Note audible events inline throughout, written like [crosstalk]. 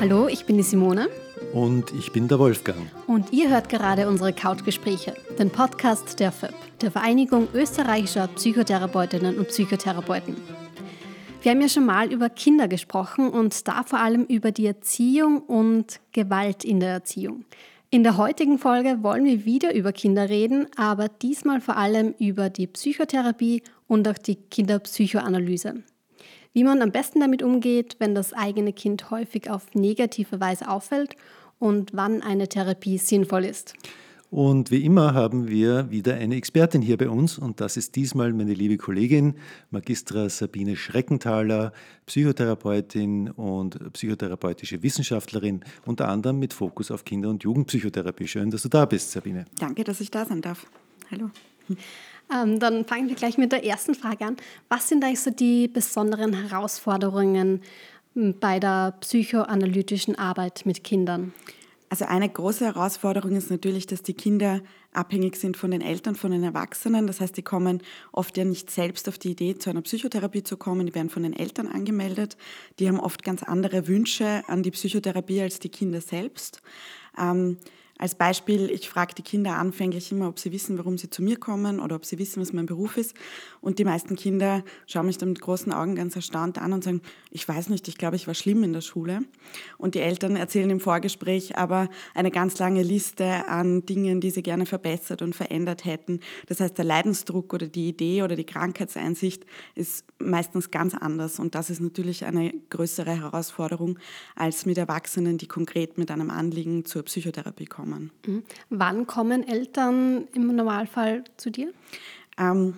Hallo, ich bin die Simone. Und ich bin der Wolfgang. Und ihr hört gerade unsere Couchgespräche, den Podcast der FÖP, der Vereinigung österreichischer Psychotherapeutinnen und Psychotherapeuten. Wir haben ja schon mal über Kinder gesprochen und da vor allem über die Erziehung und Gewalt in der Erziehung. In der heutigen Folge wollen wir wieder über Kinder reden, aber diesmal vor allem über die Psychotherapie und auch die Kinderpsychoanalyse. Wie man am besten damit umgeht, wenn das eigene Kind häufig auf negative Weise auffällt und wann eine Therapie sinnvoll ist. Und wie immer haben wir wieder eine Expertin hier bei uns und das ist diesmal meine liebe Kollegin Magistra Sabine Schreckenthaler, Psychotherapeutin und psychotherapeutische Wissenschaftlerin, unter anderem mit Fokus auf Kinder- und Jugendpsychotherapie. Schön, dass du da bist, Sabine. Danke, dass ich da sein darf. Hallo. Ähm, dann fangen wir gleich mit der ersten Frage an. Was sind eigentlich so die besonderen Herausforderungen hm, bei der psychoanalytischen Arbeit mit Kindern? Also eine große Herausforderung ist natürlich, dass die Kinder abhängig sind von den Eltern, von den Erwachsenen. Das heißt, die kommen oft ja nicht selbst auf die Idee, zu einer Psychotherapie zu kommen. Die werden von den Eltern angemeldet. Die haben oft ganz andere Wünsche an die Psychotherapie als die Kinder selbst. Ähm, als Beispiel, ich frage die Kinder anfänglich immer, ob sie wissen, warum sie zu mir kommen oder ob sie wissen, was mein Beruf ist. Und die meisten Kinder schauen mich dann mit großen Augen ganz erstaunt an und sagen, ich weiß nicht, ich glaube, ich war schlimm in der Schule. Und die Eltern erzählen im Vorgespräch aber eine ganz lange Liste an Dingen, die sie gerne verbessert und verändert hätten. Das heißt, der Leidensdruck oder die Idee oder die Krankheitseinsicht ist meistens ganz anders. Und das ist natürlich eine größere Herausforderung als mit Erwachsenen, die konkret mit einem Anliegen zur Psychotherapie kommen kommen. Mhm. Wann kommen Eltern im Normalfall zu dir? Ähm,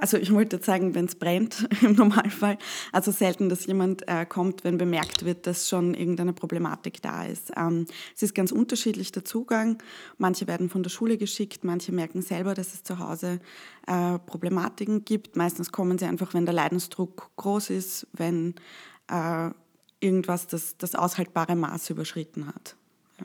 also ich wollte sagen, wenn es brennt [laughs] im Normalfall. Also selten, dass jemand äh, kommt, wenn bemerkt wird, dass schon irgendeine Problematik da ist. Ähm, es ist ganz unterschiedlich der Zugang. Manche werden von der Schule geschickt, manche merken selber, dass es zu Hause äh, Problematiken gibt. Meistens kommen sie einfach, wenn der Leidensdruck groß ist, wenn äh, irgendwas das, das aushaltbare Maß überschritten hat.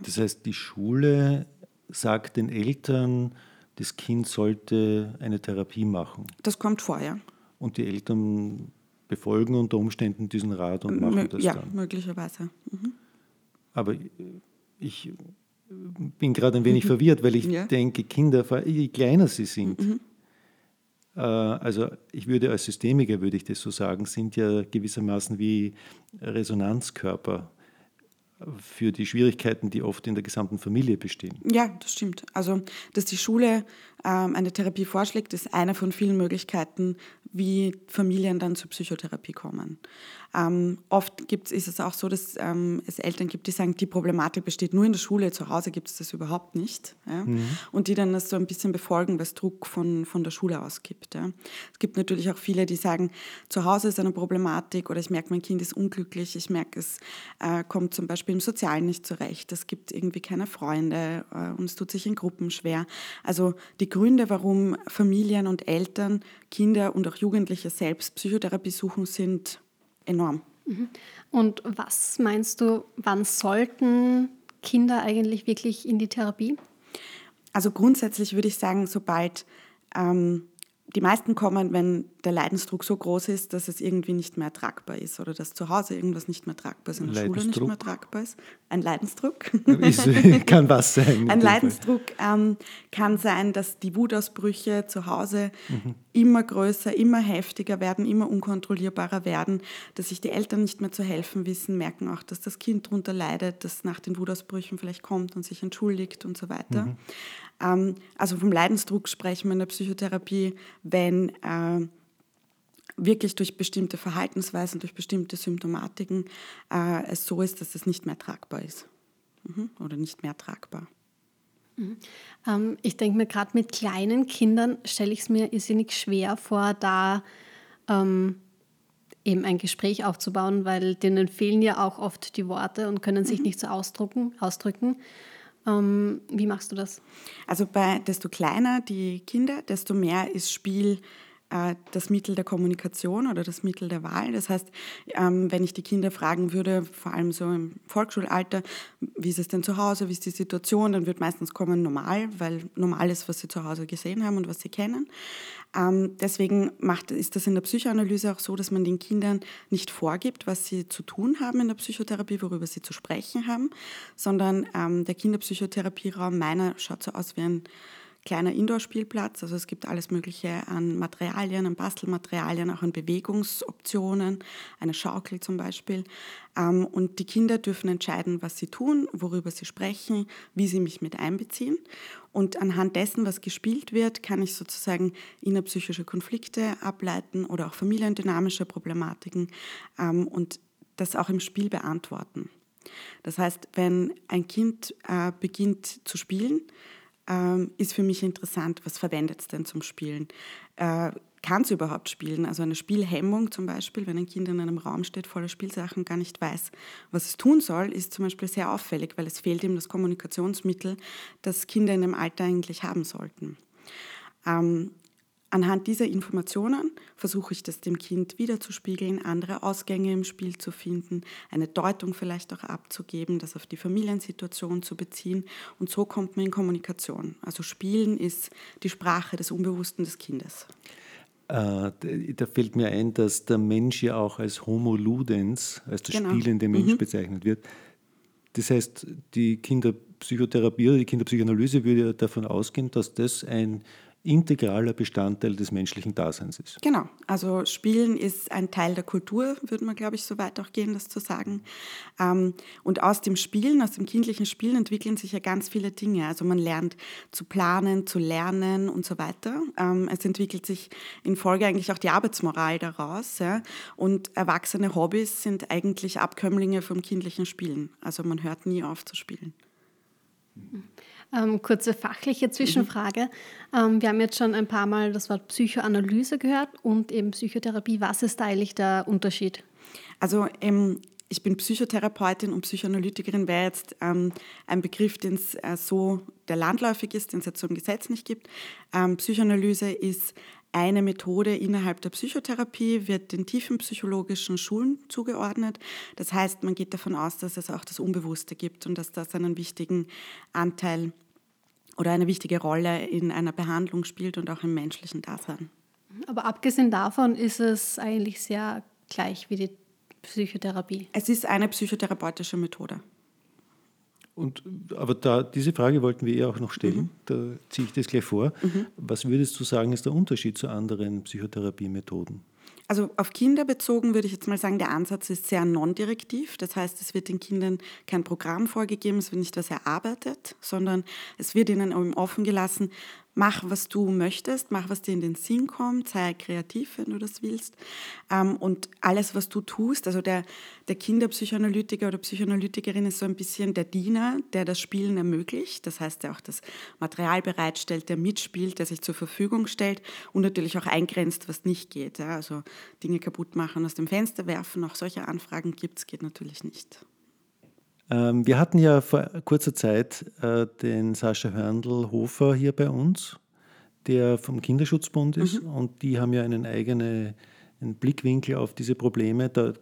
Das heißt, die Schule sagt den Eltern, das Kind sollte eine Therapie machen. Das kommt vor, ja. Und die Eltern befolgen unter Umständen diesen Rat und machen M das ja, dann. Ja, möglicherweise. Mhm. Aber ich bin gerade ein wenig mhm. [laughs] verwirrt, weil ich ja. denke, Kinder, je kleiner sie sind, mhm. Äh, also ich würde als Systemiker, würde ich das so sagen, sind ja gewissermaßen wie Resonanzkörper für die Schwierigkeiten, die oft in der gesamten Familie bestehen. Ja, das stimmt. Also, dass die Schule ähm, eine Therapie vorschlägt, ist eine von vielen Möglichkeiten, wie Familien dann zur Psychotherapie kommen. Ähm, oft gibt's, ist es auch so, dass ähm, es Eltern gibt, die sagen, die Problematik besteht nur in der Schule, zu Hause gibt es das überhaupt nicht. Ja? Mhm. Und die dann das so ein bisschen befolgen, weil es Druck von, von der Schule aus gibt. Ja? Es gibt natürlich auch viele, die sagen, zu Hause ist eine Problematik oder ich merke, mein Kind ist unglücklich, ich merke, es äh, kommt zum Beispiel im Sozialen nicht zurecht, es gibt irgendwie keine Freunde äh, und es tut sich in Gruppen schwer. Also die Gründe, warum Familien und Eltern, Kinder und auch Jugendliche selbst Psychotherapie suchen, sind enorm. Mhm. Und was meinst du, wann sollten Kinder eigentlich wirklich in die Therapie? Also grundsätzlich würde ich sagen, sobald ähm, die meisten kommen, wenn der Leidensdruck so groß ist, dass es irgendwie nicht mehr tragbar ist oder dass zu Hause irgendwas nicht mehr tragbar ist, in der Schule nicht mehr tragbar ist. Ein Leidensdruck. Ist, kann was sein. [laughs] Ein Leidensdruck ähm, kann sein, dass die Wutausbrüche zu Hause mhm. Immer größer, immer heftiger werden, immer unkontrollierbarer werden, dass sich die Eltern nicht mehr zu helfen wissen, merken auch, dass das Kind darunter leidet, das nach den Wutausbrüchen vielleicht kommt und sich entschuldigt und so weiter. Mhm. Ähm, also vom Leidensdruck sprechen wir in der Psychotherapie, wenn äh, wirklich durch bestimmte Verhaltensweisen, durch bestimmte Symptomatiken äh, es so ist, dass es nicht mehr tragbar ist mhm. oder nicht mehr tragbar. Mhm. Ähm, ich denke mir, gerade mit kleinen Kindern stelle ich es mir irrsinnig schwer vor, da ähm, eben ein Gespräch aufzubauen, weil denen fehlen ja auch oft die Worte und können sich mhm. nicht so ausdrücken. ausdrücken. Ähm, wie machst du das? Also bei desto kleiner die Kinder, desto mehr ist Spiel das Mittel der Kommunikation oder das Mittel der Wahl. Das heißt, ähm, wenn ich die Kinder fragen würde, vor allem so im Volksschulalter, wie ist es denn zu Hause, wie ist die Situation, dann wird meistens kommen normal, weil normal ist, was sie zu Hause gesehen haben und was sie kennen. Ähm, deswegen macht, ist das in der Psychoanalyse auch so, dass man den Kindern nicht vorgibt, was sie zu tun haben in der Psychotherapie, worüber sie zu sprechen haben, sondern ähm, der Kinderpsychotherapieraum meiner schaut so aus wie ein kleiner Indoor-Spielplatz. Also es gibt alles Mögliche an Materialien, an Bastelmaterialien, auch an Bewegungsoptionen, eine Schaukel zum Beispiel. Ähm, und die Kinder dürfen entscheiden, was sie tun, worüber sie sprechen, wie sie mich mit einbeziehen. Und anhand dessen, was gespielt wird, kann ich sozusagen innerpsychische Konflikte ableiten oder auch familiendynamische Problematiken ähm, und das auch im Spiel beantworten. Das heißt, wenn ein Kind äh, beginnt zu spielen, ähm, ist für mich interessant, was verwendet es denn zum Spielen? Äh, kann es überhaupt spielen? Also eine Spielhemmung zum Beispiel, wenn ein Kind in einem Raum steht voller Spielsachen, gar nicht weiß, was es tun soll, ist zum Beispiel sehr auffällig, weil es fehlt ihm das Kommunikationsmittel, das Kinder in dem Alter eigentlich haben sollten. Ähm, Anhand dieser Informationen versuche ich das dem Kind wiederzuspiegeln, andere Ausgänge im Spiel zu finden, eine Deutung vielleicht auch abzugeben, das auf die Familiensituation zu beziehen. Und so kommt man in Kommunikation. Also Spielen ist die Sprache des Unbewussten des Kindes. Äh, da fällt mir ein, dass der Mensch ja auch als Homo ludens, als der genau. spielende Mensch mhm. bezeichnet wird. Das heißt, die Kinderpsychotherapie oder die Kinderpsychoanalyse würde ja davon ausgehen, dass das ein integraler Bestandteil des menschlichen Daseins ist. Genau, also Spielen ist ein Teil der Kultur, würde man, glaube ich, so weit auch gehen, das zu sagen. Ähm, und aus dem Spielen, aus dem kindlichen Spielen entwickeln sich ja ganz viele Dinge. Also man lernt zu planen, zu lernen und so weiter. Ähm, es entwickelt sich in Folge eigentlich auch die Arbeitsmoral daraus. Und erwachsene Hobbys sind eigentlich Abkömmlinge vom kindlichen Spielen. Also man hört nie auf zu spielen. Ähm, kurze fachliche Zwischenfrage. Ähm, wir haben jetzt schon ein paar Mal das Wort Psychoanalyse gehört und eben Psychotherapie. Was ist da eigentlich der Unterschied? Also ähm, ich bin Psychotherapeutin und Psychoanalytikerin wäre jetzt ähm, ein Begriff, den es äh, so der landläufig ist, den es jetzt so im Gesetz nicht gibt. Ähm, Psychoanalyse ist eine Methode innerhalb der Psychotherapie, wird den tiefen psychologischen Schulen zugeordnet. Das heißt, man geht davon aus, dass es auch das Unbewusste gibt und dass das einen wichtigen Anteil oder eine wichtige Rolle in einer Behandlung spielt und auch im menschlichen Dasein. Aber abgesehen davon ist es eigentlich sehr gleich wie die Psychotherapie. Es ist eine psychotherapeutische Methode. Und, aber da, diese Frage wollten wir ja auch noch stellen, mhm. da ziehe ich das gleich vor. Mhm. Was würdest du sagen, ist der Unterschied zu anderen Psychotherapiemethoden? Also auf Kinder bezogen würde ich jetzt mal sagen, der Ansatz ist sehr non-direktiv. Das heißt, es wird den Kindern kein Programm vorgegeben, es wird nicht was erarbeitet, sondern es wird ihnen offen gelassen, mach, was du möchtest, mach, was dir in den Sinn kommt, sei kreativ, wenn du das willst. Ähm, und alles, was du tust, also der, der Kinderpsychoanalytiker oder Psychoanalytikerin ist so ein bisschen der Diener, der das Spielen ermöglicht. Das heißt, der auch das Material bereitstellt, der mitspielt, der sich zur Verfügung stellt und natürlich auch eingrenzt, was nicht geht. Also Dinge kaputt machen, aus dem Fenster werfen, auch solche Anfragen gibt es, geht natürlich nicht. Ähm, wir hatten ja vor kurzer Zeit äh, den Sascha Hörndl-Hofer hier bei uns, der vom Kinderschutzbund ist. Mhm. Und die haben ja einen eigenen einen Blickwinkel auf diese Probleme. Da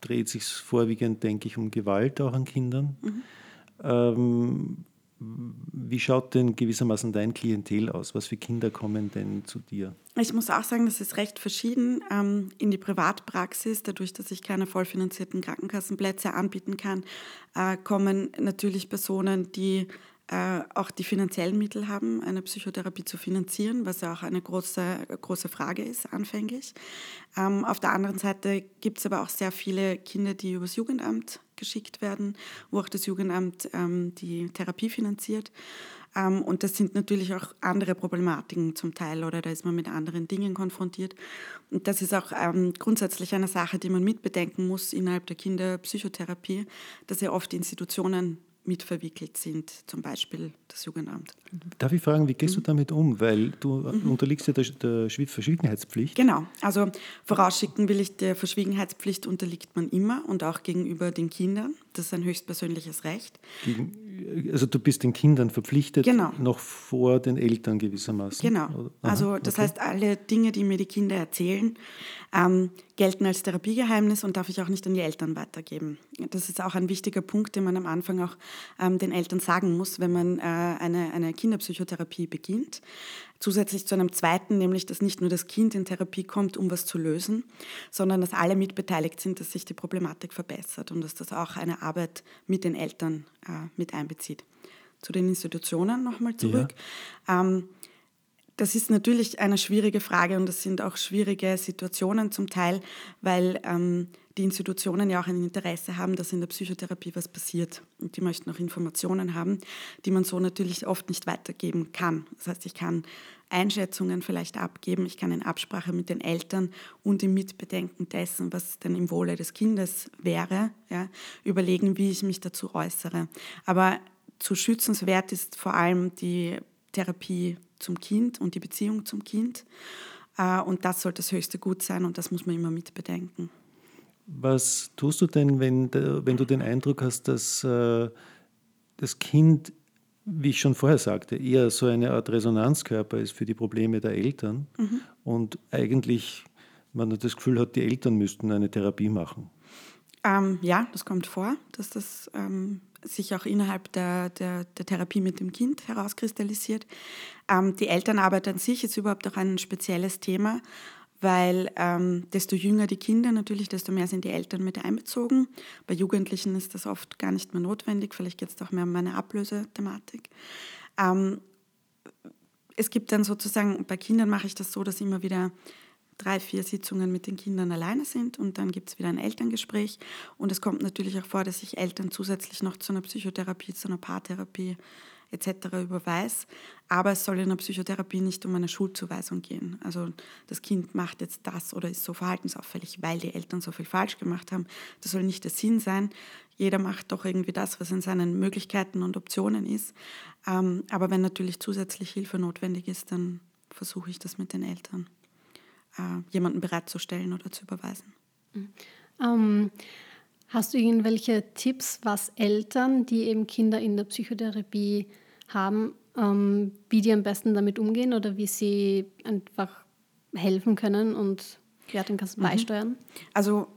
dreht sich vorwiegend, denke ich, um Gewalt auch an Kindern. Mhm. Ähm, wie schaut denn gewissermaßen dein Klientel aus? Was für Kinder kommen denn zu dir? Ich muss auch sagen, das ist recht verschieden. Ähm, in die Privatpraxis, dadurch, dass ich keine vollfinanzierten Krankenkassenplätze anbieten kann, äh, kommen natürlich Personen, die äh, auch die finanziellen Mittel haben, eine Psychotherapie zu finanzieren, was ja auch eine große, große Frage ist anfänglich. Ähm, auf der anderen Seite gibt es aber auch sehr viele Kinder, die übers Jugendamt geschickt werden, wo auch das Jugendamt ähm, die Therapie finanziert. Ähm, und das sind natürlich auch andere Problematiken zum Teil oder da ist man mit anderen Dingen konfrontiert. Und das ist auch ähm, grundsätzlich eine Sache, die man mitbedenken muss innerhalb der Kinderpsychotherapie, dass ja oft Institutionen mitverwickelt sind, zum Beispiel das Jugendamt. Darf ich fragen, wie gehst du mhm. damit um? Weil du mhm. unterliegst ja der, der, Verschwiegenheitspflicht. Genau, also vorausschicken will ich, der Verschwiegenheitspflicht unterliegt man immer und auch gegenüber den Kindern. Das ist ein höchstpersönliches Recht. Gegen, also du bist den Kindern verpflichtet, genau. noch vor den Eltern gewissermaßen. Genau, Aha, also das okay. heißt, alle Dinge, die mir die Kinder erzählen, ähm, gelten als Therapiegeheimnis und darf ich auch nicht an die Eltern weitergeben. Das ist auch ein wichtiger Punkt, den man am Anfang auch ähm, den Eltern sagen muss, wenn man äh, eine, eine Kinderpsychotherapie beginnt. Zusätzlich zu einem zweiten, nämlich, dass nicht nur das Kind in Therapie kommt, um was zu lösen, sondern dass alle mitbeteiligt sind, dass sich die Problematik verbessert und dass das auch eine Arbeit mit den Eltern äh, mit einbezieht. Zu den Institutionen nochmal zurück. Ja. Ähm, das ist natürlich eine schwierige Frage und das sind auch schwierige Situationen zum Teil, weil ähm, die Institutionen ja auch ein Interesse haben, dass in der Psychotherapie was passiert. Und die möchten auch Informationen haben, die man so natürlich oft nicht weitergeben kann. Das heißt, ich kann Einschätzungen vielleicht abgeben, ich kann in Absprache mit den Eltern und im Mitbedenken dessen, was denn im Wohle des Kindes wäre, ja, überlegen, wie ich mich dazu äußere. Aber zu schützenswert ist vor allem die Therapie zum Kind und die Beziehung zum Kind. Äh, und das sollte das höchste Gut sein und das muss man immer mit bedenken. Was tust du denn, wenn, wenn du den Eindruck hast, dass äh, das Kind, wie ich schon vorher sagte, eher so eine Art Resonanzkörper ist für die Probleme der Eltern mhm. und eigentlich man das Gefühl hat, die Eltern müssten eine Therapie machen? Ähm, ja, das kommt vor, dass das ähm, sich auch innerhalb der, der, der, Therapie mit dem Kind herauskristallisiert. Ähm, die Elternarbeit an sich ist überhaupt auch ein spezielles Thema, weil ähm, desto jünger die Kinder natürlich, desto mehr sind die Eltern mit einbezogen. Bei Jugendlichen ist das oft gar nicht mehr notwendig, vielleicht geht es auch mehr um eine Ablösethematik. Ähm, es gibt dann sozusagen, bei Kindern mache ich das so, dass immer wieder drei, vier Sitzungen mit den Kindern alleine sind und dann gibt es wieder ein Elterngespräch. Und es kommt natürlich auch vor, dass ich Eltern zusätzlich noch zu einer Psychotherapie, zu einer Paartherapie etc. überweise. Aber es soll in der Psychotherapie nicht um eine Schuldzuweisung gehen. Also das Kind macht jetzt das oder ist so verhaltensauffällig, weil die Eltern so viel falsch gemacht haben. Das soll nicht der Sinn sein. Jeder macht doch irgendwie das, was in seinen Möglichkeiten und Optionen ist. Ähm, aber wenn natürlich zusätzlich Hilfe notwendig ist, dann versuche ich das mit den Eltern äh, jemanden bereitzustellen oder zu überweisen. Mhm. Ähm, hast du irgendwelche Tipps, was Eltern, die eben Kinder in der Psychotherapie haben, ähm, wie die am besten damit umgehen oder wie sie einfach helfen können und ja, den kannst du mhm. beisteuern? Also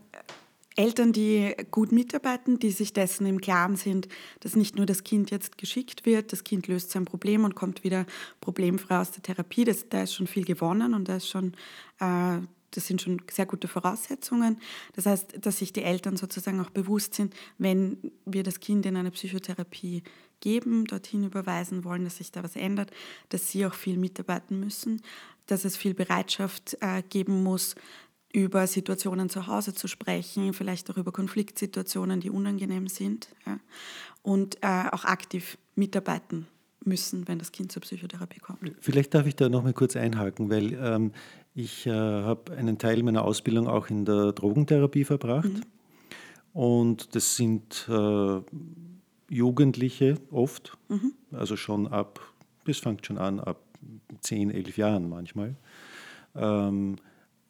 Eltern, die gut mitarbeiten, die sich dessen im Klaren sind, dass nicht nur das Kind jetzt geschickt wird, das Kind löst sein Problem und kommt wieder problemfrei aus der Therapie, das, da ist schon viel gewonnen und da ist schon, äh, das sind schon sehr gute Voraussetzungen. Das heißt, dass sich die Eltern sozusagen auch bewusst sind, wenn wir das Kind in eine Psychotherapie geben, dorthin überweisen wollen, dass sich da was ändert, dass sie auch viel mitarbeiten müssen, dass es viel Bereitschaft äh, geben muss, über Situationen zu Hause zu sprechen, vielleicht auch über Konfliktsituationen, die unangenehm sind und äh, auch aktiv mitarbeiten müssen, wenn das Kind zur Psychotherapie kommt. Vielleicht darf ich da noch mal kurz einhaken, weil ähm, ich äh, habe einen Teil meiner Ausbildung auch in der Drogentherapie verbracht mhm. und das sind äh, Jugendliche oft, mhm. also schon ab, das fängt schon an ab 10, 11 Jahren manchmal. Ähm,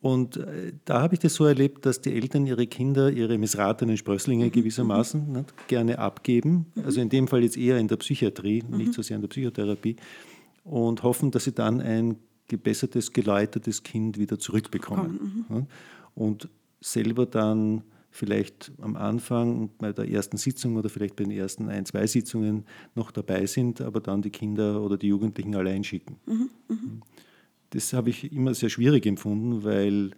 und äh, da habe ich das so erlebt, dass die Eltern ihre Kinder, ihre missratenen Sprösslinge mhm. gewissermaßen mhm. nicht, gerne abgeben. Mhm. Also in dem Fall jetzt eher in der Psychiatrie, mhm. nicht so sehr in der Psychotherapie. Und hoffen, dass sie dann ein gebessertes, geläutertes Kind wieder zurückbekommen. Mhm. Und selber dann vielleicht am Anfang bei der ersten Sitzung oder vielleicht bei den ersten ein, zwei Sitzungen noch dabei sind, aber dann die Kinder oder die Jugendlichen allein schicken. Mhm. Mhm das habe ich immer sehr schwierig empfunden, weil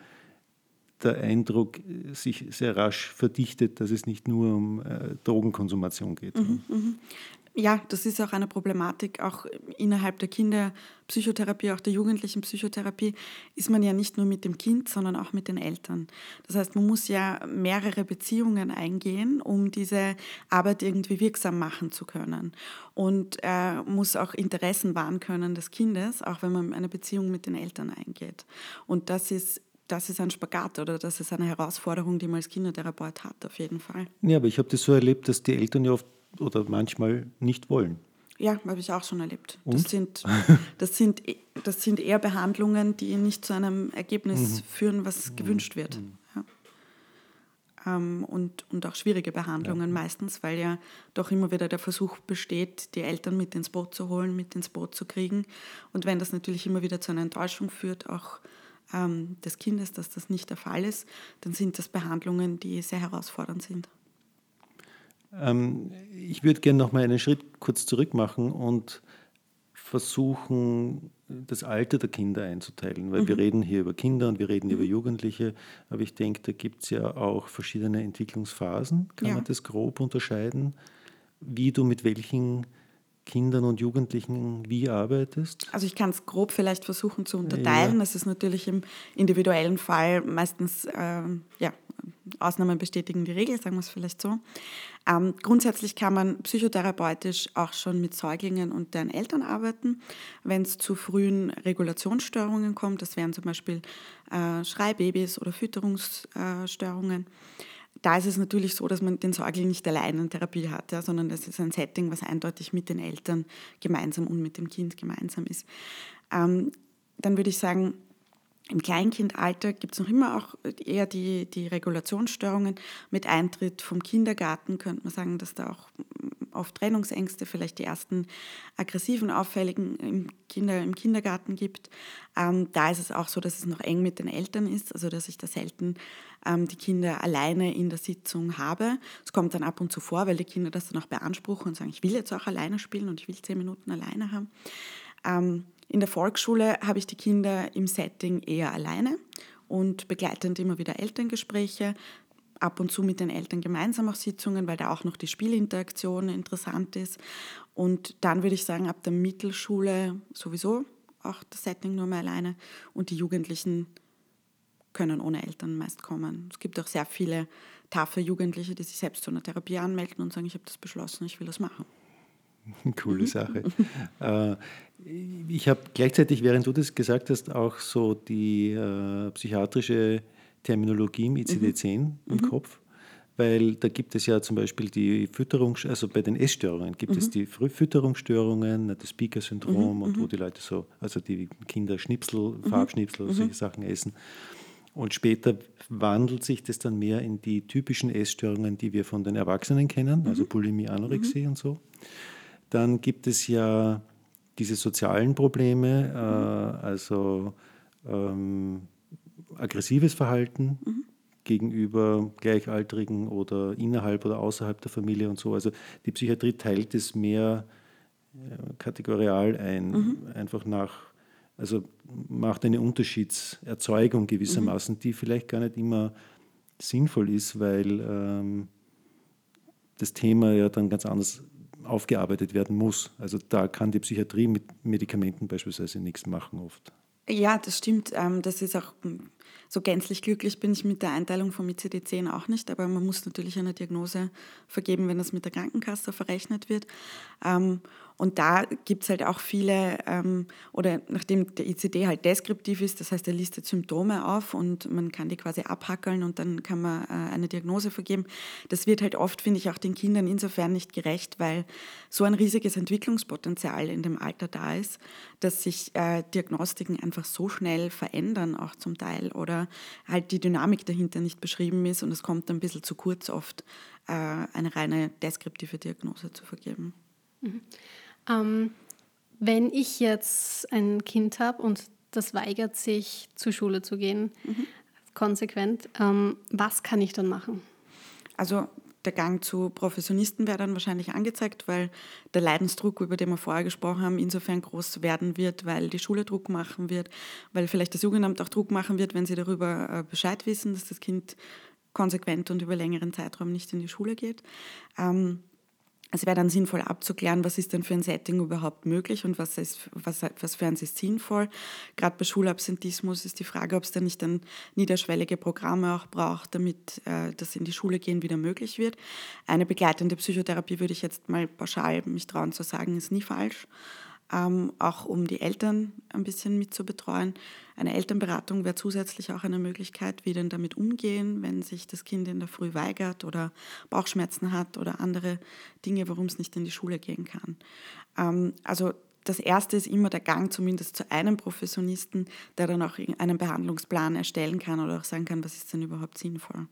der Eindruck sich sehr rasch verdichtet, dass es nicht nur um äh, Drogenkonsumation geht. Mhm, mhm. Ja, das ist auch eine Problematik, auch innerhalb der Kinderpsychotherapie, auch der jugendlichen Psychotherapie, ist man ja nicht nur mit dem Kind, sondern auch mit den Eltern. Das heißt, man muss ja mehrere Beziehungen eingehen, um diese Arbeit irgendwie wirksam machen zu können. Und äh, muss auch Interessen wahren können des Kindes, auch wenn man eine Beziehung mit den Eltern eingeht. Und das ist das ist ein Spagat oder das ist eine Herausforderung, die man als Kindertherapeut hat, auf jeden Fall. Ja, aber ich habe das so erlebt, dass die Eltern ja oft oder manchmal nicht wollen. Ja, habe ich auch schon erlebt. Das sind, das, sind, das sind eher Behandlungen, die nicht zu einem Ergebnis mhm. führen, was mhm. gewünscht wird. Mhm. Ja. Ähm, und, und auch schwierige Behandlungen ja. meistens, weil ja doch immer wieder der Versuch besteht, die Eltern mit ins Boot zu holen, mit ins Boot zu kriegen. Und wenn das natürlich immer wieder zu einer Enttäuschung führt, auch ähm, des Kindes, dass das nicht der Fall ist, dann sind das Behandlungen, die sehr herausfordernd sind. Ähm, ich würde gerne noch mal einen Schritt kurz zurück machen und versuchen, das Alter der Kinder einzuteilen, weil mhm. wir reden hier über Kinder und wir reden mhm. über Jugendliche, aber ich denke, da gibt es ja auch verschiedene Entwicklungsphasen. Kann ja. man das grob unterscheiden, wie du mit welchen Kindern und Jugendlichen wie arbeitest? Also ich kann es grob vielleicht versuchen zu unterteilen. Ja. Das ist natürlich im individuellen Fall meistens, äh, ja, Ausnahmen bestätigen die Regel, sagen wir es vielleicht so. Ähm, grundsätzlich kann man psychotherapeutisch auch schon mit Säuglingen und deren Eltern arbeiten, wenn es zu frühen Regulationsstörungen kommt. Das wären zum Beispiel äh, Schreibabys oder Fütterungsstörungen. da ist es natürlich so, dass man den Säugling nicht allein in Therapie hat, ja, sondern das ist ein Setting, was eindeutig mit den Eltern gemeinsam und mit dem Kind gemeinsam ist. Ähm, dann würde ich sagen, im Kleinkindalter gibt es noch immer auch eher die, die Regulationsstörungen. Mit Eintritt vom Kindergarten könnte man sagen, dass da auch oft Trennungsängste, vielleicht die ersten aggressiven, auffälligen im, Kinder, im Kindergarten gibt. Ähm, da ist es auch so, dass es noch eng mit den Eltern ist, also dass ich da selten ähm, die Kinder alleine in der Sitzung habe. Es kommt dann ab und zu vor, weil die Kinder das dann auch beanspruchen und sagen, ich will jetzt auch alleine spielen und ich will zehn Minuten alleine haben. Ähm, in der Volksschule habe ich die Kinder im Setting eher alleine und begleitend immer wieder Elterngespräche, ab und zu mit den Eltern gemeinsam auch Sitzungen, weil da auch noch die Spielinteraktion interessant ist. Und dann würde ich sagen, ab der Mittelschule sowieso auch das Setting nur mehr alleine und die Jugendlichen können ohne Eltern meist kommen. Es gibt auch sehr viele taffe Jugendliche, die sich selbst zu einer Therapie anmelden und sagen, ich habe das beschlossen, ich will das machen. [laughs] Coole Sache. äh, ich habe gleichzeitig, während du das gesagt hast, auch so die äh, psychiatrische Terminologie im ICD-10 mhm. im mhm. Kopf, weil da gibt es ja zum Beispiel die Fütterung, also bei den Essstörungen gibt mhm. es die Frühfütterungsstörungen, das Speaker-Syndrom mhm. und wo mhm. die Leute so, also die Kinder Schnipsel, mhm. Farbschnipsel, solche Sachen essen. Und später wandelt sich das dann mehr in die typischen Essstörungen, die wir von den Erwachsenen kennen, also Bulimie, Anorexie und so. Dann gibt es ja diese sozialen Probleme, äh, also ähm, aggressives Verhalten mhm. gegenüber Gleichaltrigen oder innerhalb oder außerhalb der Familie und so. Also die Psychiatrie teilt es mehr äh, kategorial ein, mhm. einfach nach, also macht eine Unterschiedserzeugung gewissermaßen, mhm. die vielleicht gar nicht immer sinnvoll ist, weil ähm, das Thema ja dann ganz anders aufgearbeitet werden muss. Also da kann die Psychiatrie mit Medikamenten beispielsweise nichts machen oft. Ja, das stimmt. Ähm, das ist auch hm, so gänzlich glücklich bin ich mit der Einteilung vom ICD-10 auch nicht, aber man muss natürlich eine Diagnose vergeben, wenn das mit der Krankenkasse verrechnet wird. Und da gibt es halt auch viele, ähm, oder nachdem der ICD halt deskriptiv ist, das heißt, er listet Symptome auf und man kann die quasi abhackeln und dann kann man äh, eine Diagnose vergeben. Das wird halt oft, finde ich, auch den Kindern insofern nicht gerecht, weil so ein riesiges Entwicklungspotenzial in dem Alter da ist, dass sich äh, Diagnostiken einfach so schnell verändern, auch zum Teil, oder halt die Dynamik dahinter nicht beschrieben ist und es kommt ein bisschen zu kurz oft, äh, eine reine deskriptive Diagnose zu vergeben. Mhm. Ähm, wenn ich jetzt ein Kind habe und das weigert sich, zur Schule zu gehen, mhm. konsequent, ähm, was kann ich dann machen? Also der Gang zu Professionisten wäre dann wahrscheinlich angezeigt, weil der Leidensdruck, über den wir vorher gesprochen haben, insofern groß werden wird, weil die Schule Druck machen wird, weil vielleicht das Jugendamt auch Druck machen wird, wenn sie darüber äh, Bescheid wissen, dass das Kind konsequent und über längeren Zeitraum nicht in die Schule geht. Ähm, es wäre dann sinnvoll abzuklären, was ist denn für ein Setting überhaupt möglich und was, ist, was, was für eins ist sinnvoll. Gerade bei Schulabsentismus ist die Frage, ob es da nicht dann niederschwellige Programme auch braucht, damit äh, das in die Schule gehen wieder möglich wird. Eine begleitende Psychotherapie würde ich jetzt mal pauschal mich trauen zu sagen, ist nie falsch. Ähm, auch um die Eltern ein bisschen mit zu betreuen. Eine Elternberatung wäre zusätzlich auch eine Möglichkeit, wie denn damit umgehen, wenn sich das Kind in der Früh weigert oder Bauchschmerzen hat oder andere Dinge, warum es nicht in die Schule gehen kann. Ähm, also das erste ist immer der Gang zumindest zu einem Professionisten, der dann auch einen Behandlungsplan erstellen kann oder auch sagen kann, was ist denn überhaupt sinnvoll.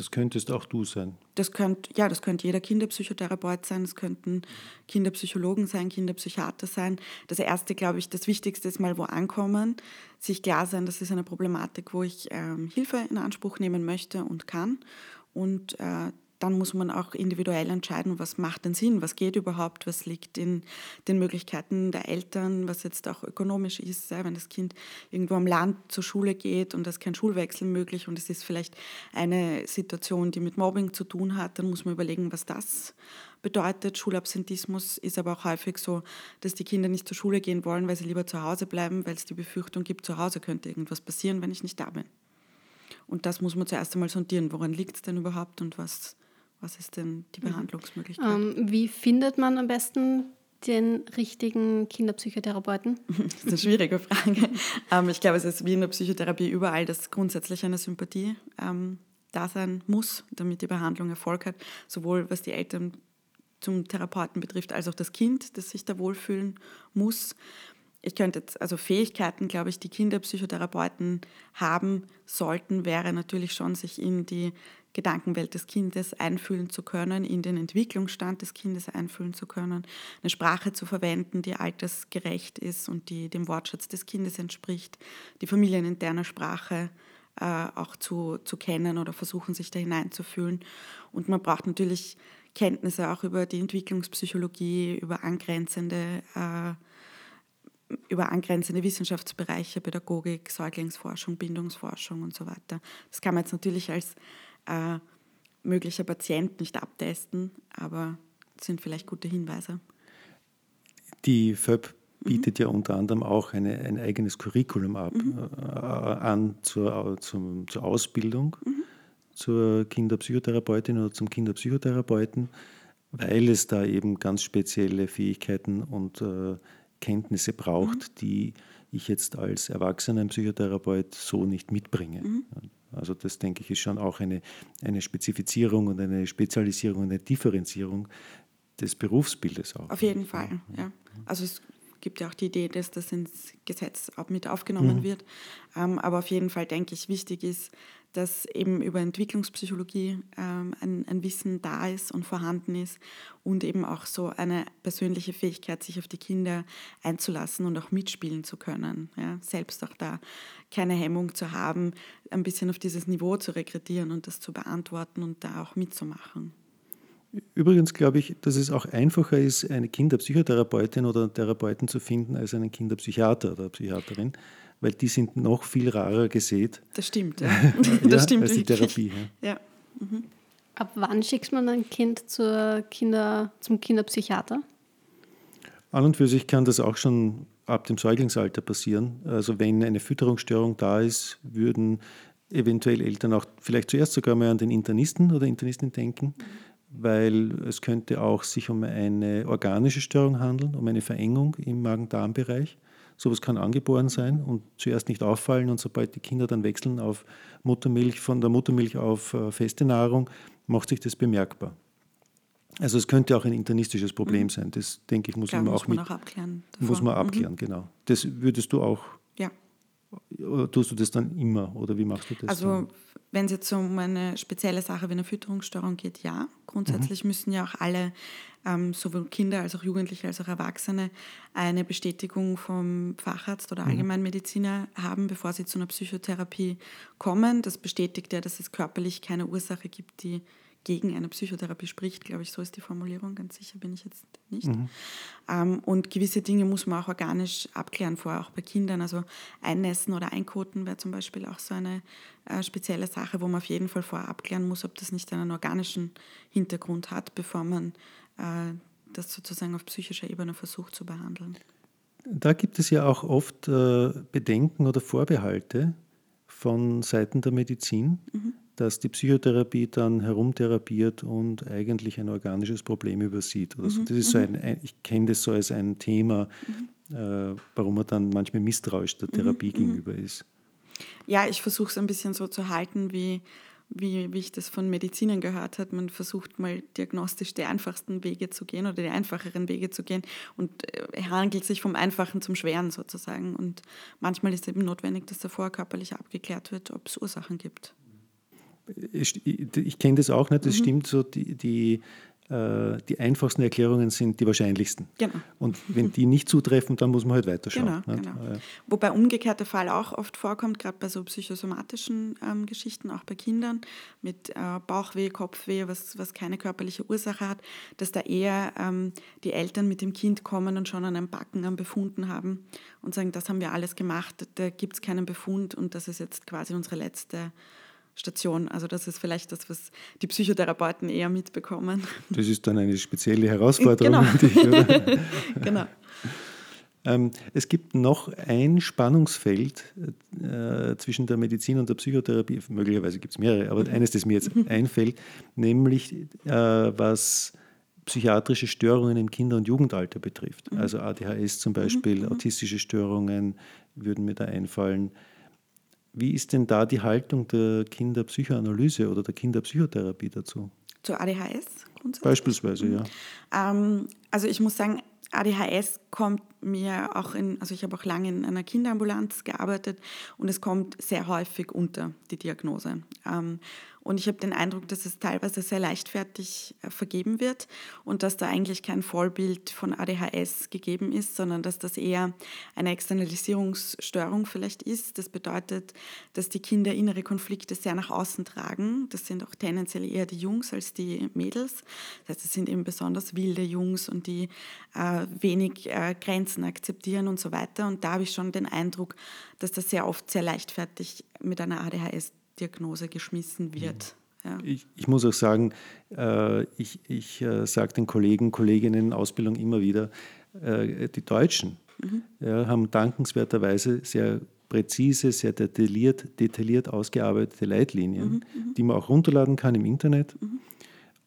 Das könntest auch du sein. Das könnte, ja, das könnte jeder Kinderpsychotherapeut sein, es könnten Kinderpsychologen sein, Kinderpsychiater sein. Das erste, glaube ich, das Wichtigste ist mal wo ankommen, sich klar sein, das ist eine Problematik, wo ich ähm, Hilfe in Anspruch nehmen möchte und kann. Und äh, dann muss man auch individuell entscheiden, was macht denn Sinn, was geht überhaupt, was liegt in den Möglichkeiten der Eltern, was jetzt auch ökonomisch ist, wenn das Kind irgendwo am Land zur Schule geht und es ist kein Schulwechsel möglich und es ist vielleicht eine Situation, die mit Mobbing zu tun hat, dann muss man überlegen, was das bedeutet. Schulabsentismus ist aber auch häufig so, dass die Kinder nicht zur Schule gehen wollen, weil sie lieber zu Hause bleiben, weil es die Befürchtung gibt, zu Hause könnte irgendwas passieren, wenn ich nicht da bin. Und das muss man zuerst einmal sondieren. Woran liegt es denn überhaupt und was was ist denn die mhm. Behandlungsmöglichkeit? Ähm, wie findet man am besten den richtigen Kinderpsychotherapeuten? [laughs] Das ist eine schwierige Frage. [laughs] ähm, ich glaube, es ist wie in der Psychotherapie überall, dass grundsätzlich eine Sympathie ähm, da sein muss, damit die Behandlung Erfolg hat, sowohl was die Eltern zum Therapeuten betrifft, als auch das Kind, das sich da wohlfühlen muss ich könnte jetzt, also Fähigkeiten, glaube ich, die Kinderpsychotherapeuten haben sollten, wäre natürlich schon, sich in die Gedankenwelt des Kindes einfühlen zu können, in den Entwicklungsstand des Kindes einfühlen zu können, eine Sprache zu verwenden, die altersgerecht ist und die dem Wortschatz des Kindes entspricht, die familieninterne Sprache äh, auch zu, zu kennen oder versuchen, sich da hineinzufühlen. Und man braucht natürlich Kenntnisse auch über die Entwicklungspsychologie, über angrenzende äh, über angrenzende Wissenschaftsbereiche, Pädagogik, Säuglingsforschung, Bindungsforschung und so weiter. Das kann man jetzt natürlich als äh, möglicher Patient nicht abtesten, aber sind vielleicht gute Hinweise. Die FÖB bietet mhm. ja unter anderem auch eine, ein eigenes Curriculum ab, mhm. äh, an zur, zum, zur Ausbildung mhm. zur Kinderpsychotherapeutin oder zum Kinderpsychotherapeuten, weil es da eben ganz spezielle Fähigkeiten und äh, Kenntnisse braucht, mhm. die ich jetzt als erwachsener Psychotherapeut so nicht mitbringe. Mhm. Also das denke ich ist schon auch eine, eine Spezifizierung und eine Spezialisierung, eine Differenzierung des Berufsbildes auch. Auf jeden Fall, ja. Also es gibt ja auch die Idee, dass das ins Gesetz auch mit aufgenommen mhm. wird. Ähm, aber auf jeden Fall denke ich, wichtig ist, dass eben über Entwicklungspsychologie ähm, ein, ein, Wissen da ist und vorhanden ist und eben auch so eine persönliche Fähigkeit, sich auf die Kinder einzulassen und auch mitspielen zu können. Ja? Selbst auch da keine Hemmung zu haben, ein bisschen auf dieses Niveau zu rekrutieren und das zu beantworten und da auch mitzumachen. Übrigens glaube ich, dass es auch einfacher ist, eine Kinderpsychotherapeutin oder Therapeuten zu finden, als einen Kinderpsychiater oder Psychiaterin, weil die sind noch viel rarer gesät. Das stimmt, ja. [laughs] das ja, stimmt als die Therapie. Ja. ja. Mhm. Ab wann schickst man ein Kind zur Kinder, zum Kinderpsychiater? An und für sich kann das auch schon ab dem Säuglingsalter passieren. Also wenn eine Fütterungsstörung da ist, würden eventuell Eltern auch vielleicht zuerst sogar mal an den Internisten oder Internistin denken, weil es könnte auch sich um eine organische Störung handeln, um eine Verengung im Magen-Darm-Bereich. Sowas kann angeboren sein und zuerst nicht auffallen und sobald die Kinder dann wechseln auf Muttermilch, von der Muttermilch auf äh, feste Nahrung, macht sich das bemerkbar. Also es könnte auch ein internistisches Problem mhm. sein. Das denke ich, muss Klar, man auch muss man mit. Auch abklären davor. muss man abklären, mhm. genau. Das würdest du auch. Ja. Oder tust du das dann immer oder wie machst du das? Also dann? Wenn es jetzt um eine spezielle Sache wie eine Fütterungsstörung geht, ja. Grundsätzlich mhm. müssen ja auch alle, ähm, sowohl Kinder als auch Jugendliche als auch Erwachsene, eine Bestätigung vom Facharzt oder mhm. Allgemeinmediziner haben, bevor sie zu einer Psychotherapie kommen. Das bestätigt ja, dass es körperlich keine Ursache gibt, die gegen eine Psychotherapie spricht, glaube ich, so ist die Formulierung, ganz sicher bin ich jetzt nicht. Mhm. Ähm, und gewisse Dinge muss man auch organisch abklären vorher, auch bei Kindern. Also einnässen oder einkoten wäre zum Beispiel auch so eine äh, spezielle Sache, wo man auf jeden Fall vorher abklären muss, ob das nicht einen organischen Hintergrund hat, bevor man äh, das sozusagen auf psychischer Ebene versucht zu behandeln. Da gibt es ja auch oft äh, Bedenken oder Vorbehalte von Seiten der Medizin. Mhm dass die Psychotherapie dann herumtherapiert und eigentlich ein organisches Problem übersieht. Oder so. Mhm. Das ist so mhm. ein, ich kenne das so als ein Thema, mhm. äh, warum man dann manchmal misstrauisch der Therapie gegenüber ist. Ja, ich versuche es ein bisschen so zu halten, wie wie, wie ich das von Medizinern gehört habe, man versucht mal diagnostisch die einfachsten Wege zu gehen oder die einfacheren Wege zu gehen und äh, handelt sich vom Einfachen zum Schweren sozusagen. Und manchmal ist es eben notwendig, dass davor körperlich abgeklärt wird, ob es Ursachen gibt. Ich, ich, kenne das auch nicht, das mhm. stimmt so, die, die äh, die einfachsten Erklärungen sind die wahrscheinlichsten. Genau. Und [laughs] wenn die nicht zutreffen, dann muss man halt weiterschauen. Genau, genau. Ja. Wobei umgekehrt der Fall auch oft vorkommt, gerade bei so psychosomatischen ähm, Geschichten, auch bei Kindern mit äh, Bauchweh, Kopfweh, was, was keine körperliche Ursache hat, dass da eher ähm, die Eltern mit dem Kind kommen und schon einen Backen am Befunden haben und sagen, das haben wir alles gemacht, da gibt es keinen Befund und das ist jetzt quasi unsere letzte Station. Also das ist vielleicht das, was die Psychotherapeuten eher mitbekommen. Das ist dann eine spezielle Herausforderung. Genau. Dich, [laughs] genau. Ähm, es gibt noch ein Spannungsfeld äh, zwischen der Medizin und der Psychotherapie. Möglicherweise gibt es mehrere, aber mhm. eines, das mir jetzt einfällt, nämlich äh, was psychiatrische Störungen im Kinder- und Jugendalter betrifft. Mhm. Also ADHS zum Beispiel, mhm. autistische Störungen würden mir da einfallen. Wie ist denn da die Haltung der Kinderpsychoanalyse oder der Kinderpsychotherapie dazu? Zu ADHS grundsätzlich? Beispielsweise, ja. Ähm, also ich muss sagen, ADHS kommt mir auch in, also ich habe auch lange in einer Kinderambulanz gearbeitet und es kommt sehr häufig unter die Diagnose. Ähm, und ich habe den Eindruck, dass es teilweise sehr leichtfertig äh, vergeben wird und dass da eigentlich kein Vollbild von ADHS gegeben ist, sondern dass das eher eine Externalisierungsstörung vielleicht ist. Das bedeutet, dass die Kinder innere Konflikte sehr nach außen tragen. Das sind auch tendenziell eher die Jungs als die Mädels. Das heißt, es sind eben besonders wilde Jungs und die äh, wenig äh, Grenzen akzeptieren und so weiter. Und da habe ich schon den Eindruck, dass das sehr oft sehr leichtfertig mit einer ADHS Diagnose geschmissen wird. Ja. Ich, ich, muss auch sagen, äh, ich, ich äh, sage den Kollegen, Kolleginnen in Ausbildung immer wieder, äh, die Deutschen mhm. ja, haben dankenswerterweise sehr präzise, sehr detailliert, detailliert ausgearbeitete Leitlinien, mhm, mhm. die man auch runterladen kann im Internet. Mhm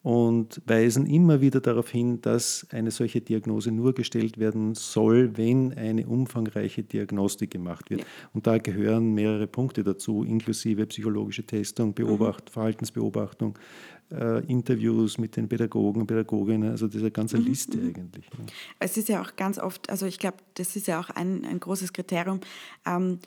und weisen immer wieder darauf hin, dass eine solche Diagnose nur gestellt werden soll, wenn eine umfangreiche Diagnostik gemacht wird. Ja. Und da gehören mehrere Punkte dazu, inklusive psychologische Testung, Beobacht, mhm. Verhaltensbeobachtung, äh, Interviews mit den Pädagogen, Pädagoginnen, also diese ganze mhm. Liste mhm. eigentlich. Ja. Es ist ja auch ganz oft, also ich glaube, das ist ja auch ein, ein großes Kriterium. Ähm,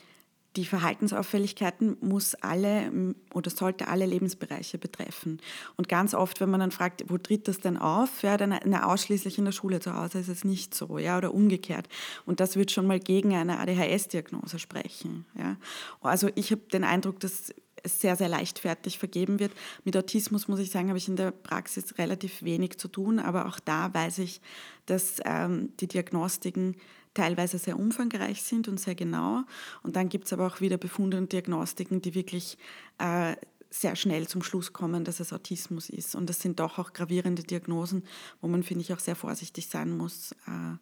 die Verhaltensauffälligkeiten muss alle oder sollte alle Lebensbereiche betreffen. Und ganz oft, wenn man dann fragt, wo tritt das denn auf, ja, dann na, ausschließlich in der Schule zu Hause ist es nicht so, ja, oder umgekehrt. Und das wird schon mal gegen eine ADHS-Diagnose sprechen. Ja. Also ich habe den Eindruck, dass es sehr, sehr leichtfertig vergeben wird. Mit Autismus, muss ich sagen, habe ich in der Praxis relativ wenig zu tun, aber auch da weiß ich, dass ähm, die Diagnostiken teilweise sehr umfangreich sind und sehr genau. Und dann gibt es aber auch wieder Befunde und Diagnostiken, die wirklich äh, sehr schnell zum Schluss kommen, dass es Autismus ist. Und das sind doch auch gravierende Diagnosen, wo man, finde ich, auch sehr vorsichtig sein muss, äh,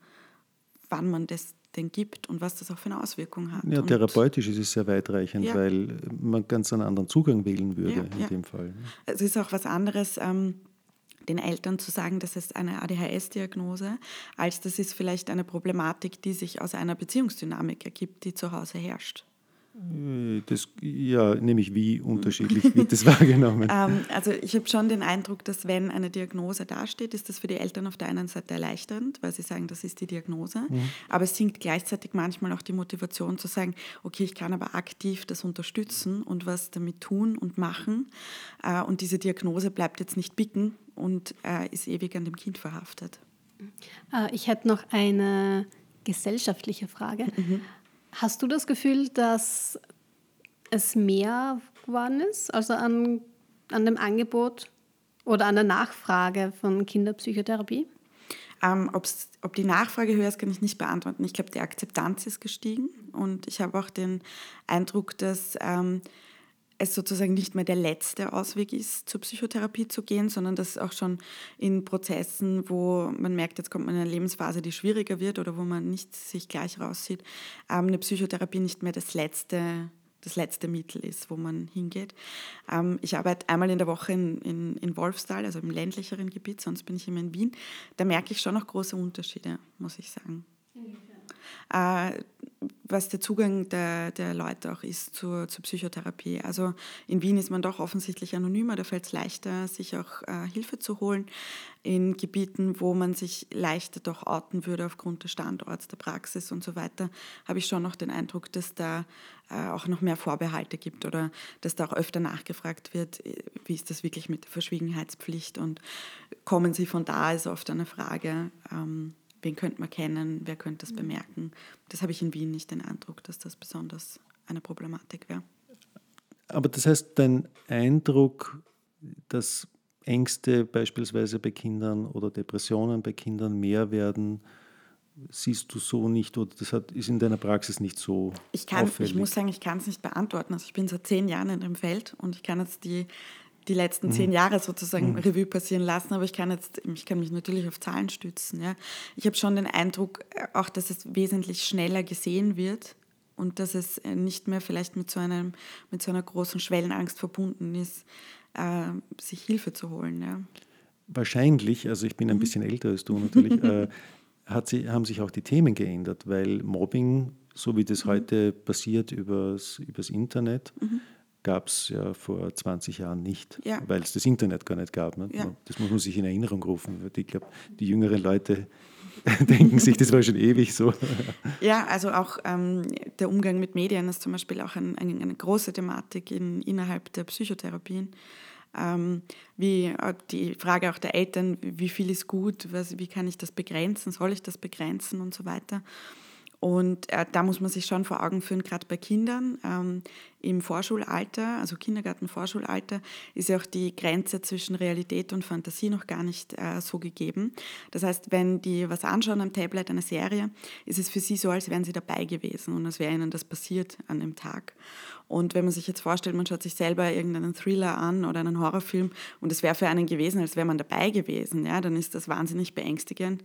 wann man das denn gibt und was das auch für eine Auswirkung hat. Ja, therapeutisch ist es sehr weitreichend, ja. weil man ganz einen anderen Zugang wählen würde ja, in ja. dem Fall. Es ist auch was anderes. Ähm, den Eltern zu sagen, das ist eine ADHS-Diagnose, als das ist vielleicht eine Problematik, die sich aus einer Beziehungsdynamik ergibt, die zu Hause herrscht. Äh, das, ja, nämlich wie unterschiedlich wird das [laughs] wahrgenommen? ähm, also ich habe schon den Eindruck, dass wenn eine Diagnose dasteht, ist das für die Eltern auf der einen Seite erleichternd, weil sie sagen, das ist die Diagnose. Mhm. Aber es sinkt gleichzeitig manchmal auch die Motivation zu sagen, okay, ich kann aber aktiv das unterstützen und was damit tun und machen. Äh, und diese Diagnose bleibt jetzt nicht bicken und äh, ist ewig an dem Kind verhaftet. Äh, ich hätte noch eine gesellschaftliche Frage. Mhm. Hast du das Gefühl, dass es mehr geworden ist, also an, an dem Angebot oder an der Nachfrage von Kinderpsychotherapie? Ähm, ob die Nachfrage höher ist, kann ich nicht beantworten. Ich glaube, die Akzeptanz ist gestiegen und ich habe auch den Eindruck, dass ähm, es sozusagen nicht mehr der letzte Ausweg ist, zur Psychotherapie zu gehen, sondern dass auch schon in Prozessen, wo man merkt, jetzt kommt man in eine Lebensphase, die schwieriger wird oder wo man nicht sich gleich rauszieht, ähm, eine Psychotherapie nicht mehr das letzte, das letzte Mittel ist, wo man hingeht. Ähm, ich arbeite einmal in der Woche in, in, in Wolfstal, also im ländlicheren Gebiet, sonst bin ich immer in Wien. Da merke ich schon noch große Unterschiede, muss ich sagen. Äh, was der Zugang der, der Leute auch ist zur, zur Psychotherapie. Also in Wien ist man doch offensichtlich anonymer, da fällt es leichter, sich auch äh, Hilfe zu holen. In Gebieten, wo man sich leichter doch outen würde aufgrund des Standorts, der Praxis und so weiter, habe ich schon noch den Eindruck, dass da äh, auch noch mehr Vorbehalte gibt oder dass da auch öfter nachgefragt wird, äh, wie ist das wirklich mit der Verschwiegenheitspflicht und kommen Sie von da, ist oft eine Frage. Ähm, wen könnte man kennen, wer könnte das mhm. bemerken. Das habe ich in Wien nicht den Eindruck, dass das besonders eine Problematik wäre. Aber das heißt, dein Eindruck, dass Ängste beispielsweise bei Kindern oder Depressionen bei Kindern mehr werden, siehst du so nicht oder das hat, ist in deiner Praxis nicht so ich kann, auffällig? Ich muss sagen, ich kann es nicht beantworten. Also ich bin seit zehn Jahren in dem Feld und ich kann jetzt die die letzten zehn mhm. Jahre sozusagen mhm. Revue passieren lassen, aber ich kann jetzt, ich kann mich natürlich auf Zahlen stützen. Ja. Ich habe schon den Eindruck, äh, auch dass es wesentlich schneller gesehen wird und dass es äh, nicht mehr vielleicht mit so, einem, mit so einer großen Schwellenangst verbunden ist, äh, sich Hilfe zu holen. Ja. Wahrscheinlich, also ich bin ein mhm. bisschen älter als du natürlich, äh, [laughs] hat sie, haben sich auch die Themen geändert, weil Mobbing, so wie das mhm. heute passiert übers, übers Internet, mhm gab es ja vor 20 Jahren nicht, ja. weil es das Internet gar nicht gab. Ne? Ja. Das muss man sich in Erinnerung rufen. Ich glaube, die jüngeren Leute [laughs] denken sich, das war schon ewig so. Ja, also auch ähm, der Umgang mit Medien ist zum Beispiel auch ein, ein, eine große Thematik in, innerhalb der Psychotherapien. Ähm, wie äh, die Frage auch der Eltern, wie viel ist gut, was, wie kann ich das begrenzen, soll ich das begrenzen und so weiter. Und äh, da muss man sich schon vor Augen führen, gerade bei Kindern ähm, im Vorschulalter, also Kindergarten, Vorschulalter, ist ja auch die Grenze zwischen Realität und Fantasie noch gar nicht äh, so gegeben. Das heißt, wenn die was anschauen am Tablet, eine Serie, ist es für sie so, als wären sie dabei gewesen und als wäre ihnen das passiert an dem Tag. Und wenn man sich jetzt vorstellt, man schaut sich selber irgendeinen Thriller an oder einen Horrorfilm und es wäre für einen gewesen, als wäre man dabei gewesen, ja, dann ist das wahnsinnig beängstigend,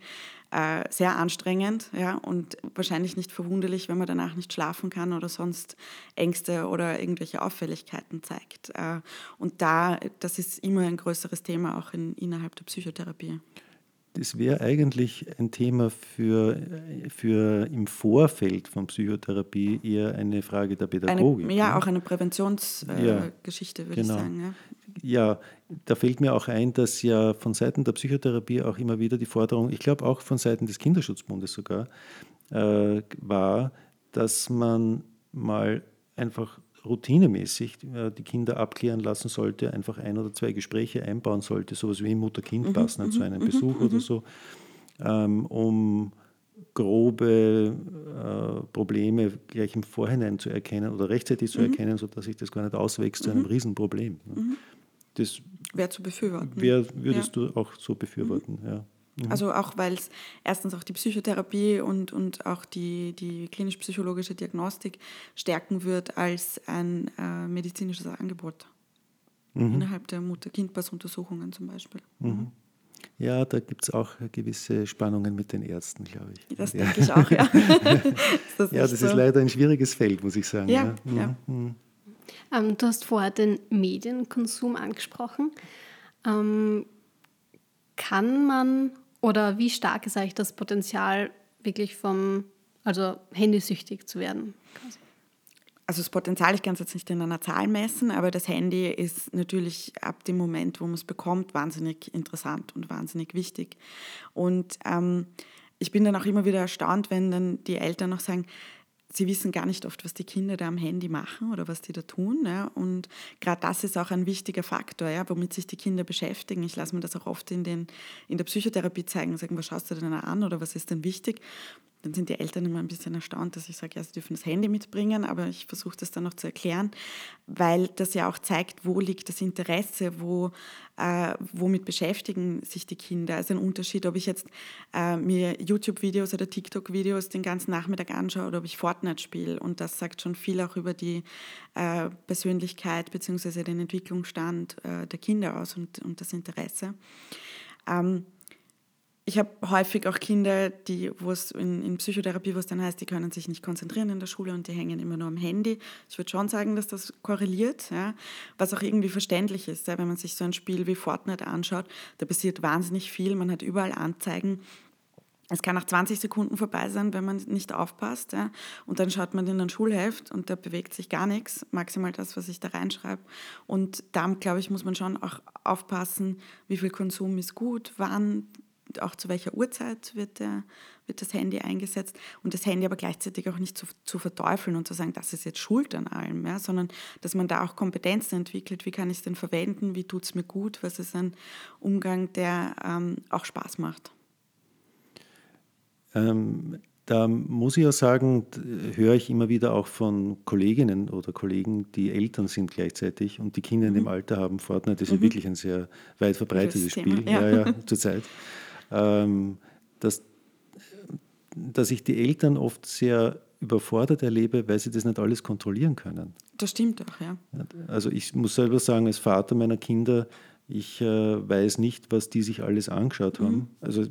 äh, sehr anstrengend ja, und wahrscheinlich nicht verwunderlich, wenn man danach nicht schlafen kann oder sonst Ängste oder irgendwelche Auffälligkeiten zeigt. Äh, und da, das ist immer ein größeres Thema auch in, innerhalb der Psychotherapie. Das wäre eigentlich ein Thema für, für im Vorfeld von Psychotherapie eher eine Frage der Pädagogik. Eine, ja, ne? auch eine Präventionsgeschichte, äh, ja, würde genau. ich sagen. Ja. ja, da fällt mir auch ein, dass ja von Seiten der Psychotherapie auch immer wieder die Forderung, ich glaube auch von Seiten des Kinderschutzbundes sogar, äh, war, dass man mal einfach routinemäßig äh, die Kinder abklären lassen sollte, einfach ein oder zwei Gespräche einbauen sollte, sowas wie Mutter-Kind-Pass mhm, zu mhm, einem mhm, Besuch oder so, um grobe äh, Probleme gleich im Vorhinein zu erkennen oder rechtzeitig zu erkennen, sodass sich das gar nicht auswächst zu einem Riesenproblem. Das wäre zu befürworten. Wär, würdest ja. du auch so befürworten, ja. Mhm. Also auch, weil es erstens auch die Psychotherapie und, und auch die, die klinisch-psychologische Diagnostik stärken wird als ein äh, medizinisches Angebot. Mhm. Innerhalb der Mutter-Kind-Pass-Untersuchungen zum Beispiel. Mhm. Ja, da gibt es auch gewisse Spannungen mit den Ärzten, glaube ich. Das ja. denke ich auch, ja. [laughs] das ja, das so? ist leider ein schwieriges Feld, muss ich sagen. Ja, ja. ja. Mhm. Ähm, du hast vorher den Medienkonsum angesprochen. Ähm, kann man oder wie stark ist eigentlich das Potenzial, wirklich vom, also handysüchtig zu werden? Also das Potenzial, ich kann es jetzt nicht in einer Zahl messen, aber das Handy ist natürlich ab dem Moment, wo man es bekommt, wahnsinnig interessant und wahnsinnig wichtig. Und ähm, ich bin dann auch immer wieder erstaunt, wenn dann die Eltern noch sagen, sie wissen gar nicht oft, was die Kinder da am Handy machen oder was die da tun. Ja. Und gerade das ist auch ein wichtiger Faktor, ja, womit sich die Kinder beschäftigen. Ich lasse mir das auch oft in, den, in der Psychotherapie zeigen und sagen, was schaust du denn an oder was ist denn wichtig? Dann sind die Eltern immer ein bisschen erstaunt, dass ich sage, ja, sie dürfen das Handy mitbringen, aber ich versuche das dann noch zu erklären, weil das ja auch zeigt, wo liegt das Interesse, wo, äh, womit beschäftigen sich die Kinder. Also ein Unterschied, ob ich jetzt äh, mir YouTube-Videos oder TikTok-Videos den ganzen Nachmittag anschaue oder ob ich Fortnite spiele. Und das sagt schon viel auch über die äh, Persönlichkeit bzw. den Entwicklungsstand äh, der Kinder aus und, und das Interesse. Ähm, ich habe häufig auch Kinder, die, wo es in, in, Psychotherapie, wo es dann heißt, die können sich nicht konzentrieren in der Schule und die hängen immer nur am Handy. Ich würde schon sagen, dass das korreliert, ja, was auch irgendwie verständlich ist. Ja, wenn man sich so ein Spiel wie Fortnite anschaut, da passiert wahnsinnig viel, man hat überall Anzeigen. Es kann nach 20 Sekunden vorbei sein, wenn man nicht aufpasst. Ja. Und dann schaut man in ein Schulheft und da bewegt sich gar nichts, maximal das, was ich da reinschreibe. Und da, glaube ich, muss man schon auch aufpassen, wie viel Konsum ist gut, wann auch zu welcher Uhrzeit wird, der, wird das Handy eingesetzt und das Handy aber gleichzeitig auch nicht zu, zu verteufeln und zu sagen, das ist jetzt Schuld an allem, ja, sondern dass man da auch Kompetenzen entwickelt, wie kann ich es denn verwenden, wie tut es mir gut, was ist ein Umgang, der ähm, auch Spaß macht. Ähm, da muss ich ja sagen, höre ich immer wieder auch von Kolleginnen oder Kollegen, die Eltern sind gleichzeitig und die Kinder mhm. in dem mhm. Alter haben. Fortnite ist mhm. ja wirklich ein sehr weit verbreitetes Spiel ja. Ja, ja, [laughs] zurzeit dass, dass ich die Eltern oft sehr überfordert erlebe, weil sie das nicht alles kontrollieren können. Das stimmt auch, ja. Also ich muss selber sagen, als Vater meiner Kinder, ich äh, weiß nicht, was die sich alles angeschaut mhm. haben. Also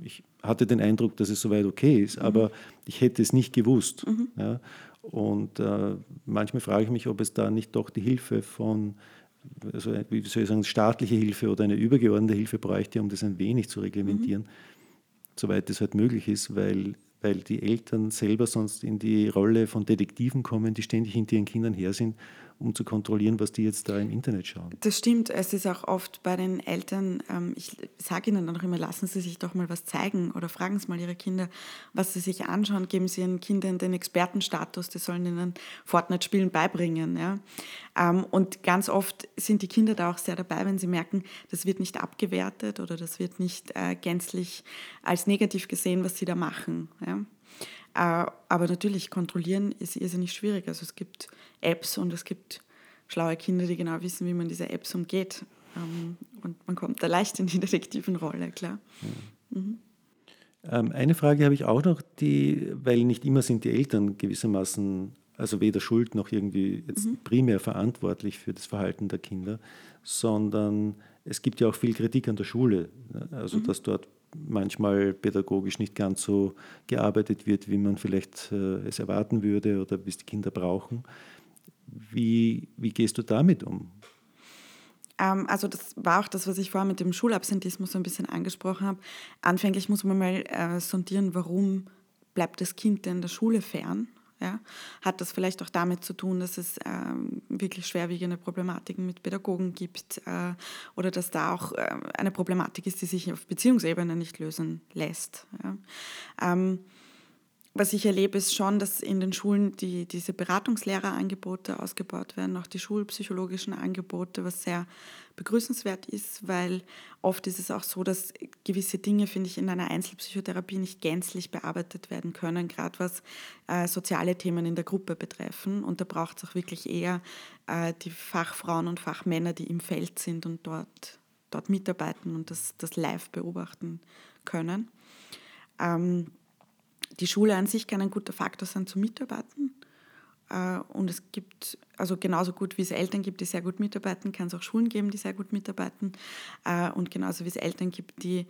ich hatte den Eindruck, dass es soweit okay ist, mhm. aber ich hätte es nicht gewusst. Mhm. Ja. Und äh, manchmal frage ich mich, ob es da nicht doch die Hilfe von also wie soll ich sagen, staatliche Hilfe oder eine übergeordnete Hilfe bräuchte, um das ein wenig zu reglementieren, mhm. soweit es halt möglich ist, weil, weil die Eltern selber sonst in die Rolle von Detektiven kommen, die ständig hinter ihren Kindern her sind um zu kontrollieren, was die jetzt da im Internet schauen. Das stimmt. Es ist auch oft bei den Eltern, ähm, ich sage ihnen dann auch immer, lassen Sie sich doch mal was zeigen oder fragen Sie mal Ihre Kinder, was sie sich anschauen, geben Sie Ihren Kindern den Expertenstatus, die sollen ihnen Fortnite-Spielen beibringen. Ja? Ähm, und ganz oft sind die Kinder da auch sehr dabei, wenn sie merken, das wird nicht abgewertet oder das wird nicht äh, gänzlich als negativ gesehen, was sie da machen. Ja? Äh, aber natürlich, kontrollieren ist irrsinnig schwierig. Also es gibt Apps und es gibt schlaue Kinder, die genau wissen, wie man diese Apps umgeht. Ähm, und man kommt da leicht in die Detektivenrolle, klar. Mhm. Ähm, eine Frage habe ich auch noch, die, weil nicht immer sind die Eltern gewissermaßen, also weder schuld noch irgendwie jetzt mhm. primär verantwortlich für das Verhalten der Kinder, sondern es gibt ja auch viel Kritik an der Schule. Also, mhm. dass dort manchmal pädagogisch nicht ganz so gearbeitet wird, wie man vielleicht äh, es erwarten würde oder wie es die Kinder brauchen. Wie, wie gehst du damit um? Ähm, also das war auch das, was ich vorher mit dem Schulabsentismus so ein bisschen angesprochen habe. Anfänglich muss man mal äh, sondieren, warum bleibt das Kind denn der Schule fern? Ja? Hat das vielleicht auch damit zu tun, dass es ähm, wirklich schwerwiegende Problematiken mit Pädagogen gibt äh, oder dass da auch äh, eine Problematik ist, die sich auf Beziehungsebene nicht lösen lässt? Ja? Ähm, was ich erlebe, ist schon, dass in den Schulen die, diese Beratungslehrerangebote ausgebaut werden, auch die schulpsychologischen Angebote, was sehr begrüßenswert ist, weil oft ist es auch so, dass gewisse Dinge, finde ich, in einer Einzelpsychotherapie nicht gänzlich bearbeitet werden können, gerade was äh, soziale Themen in der Gruppe betreffen. Und da braucht es auch wirklich eher äh, die Fachfrauen und Fachmänner, die im Feld sind und dort, dort mitarbeiten und das, das live beobachten können. Ähm, die Schule an sich kann ein guter Faktor sein zum Mitarbeiten. Äh, und es gibt, also genauso gut wie es Eltern gibt, die sehr gut mitarbeiten, kann es auch Schulen geben, die sehr gut mitarbeiten. Äh, und genauso wie es Eltern gibt, die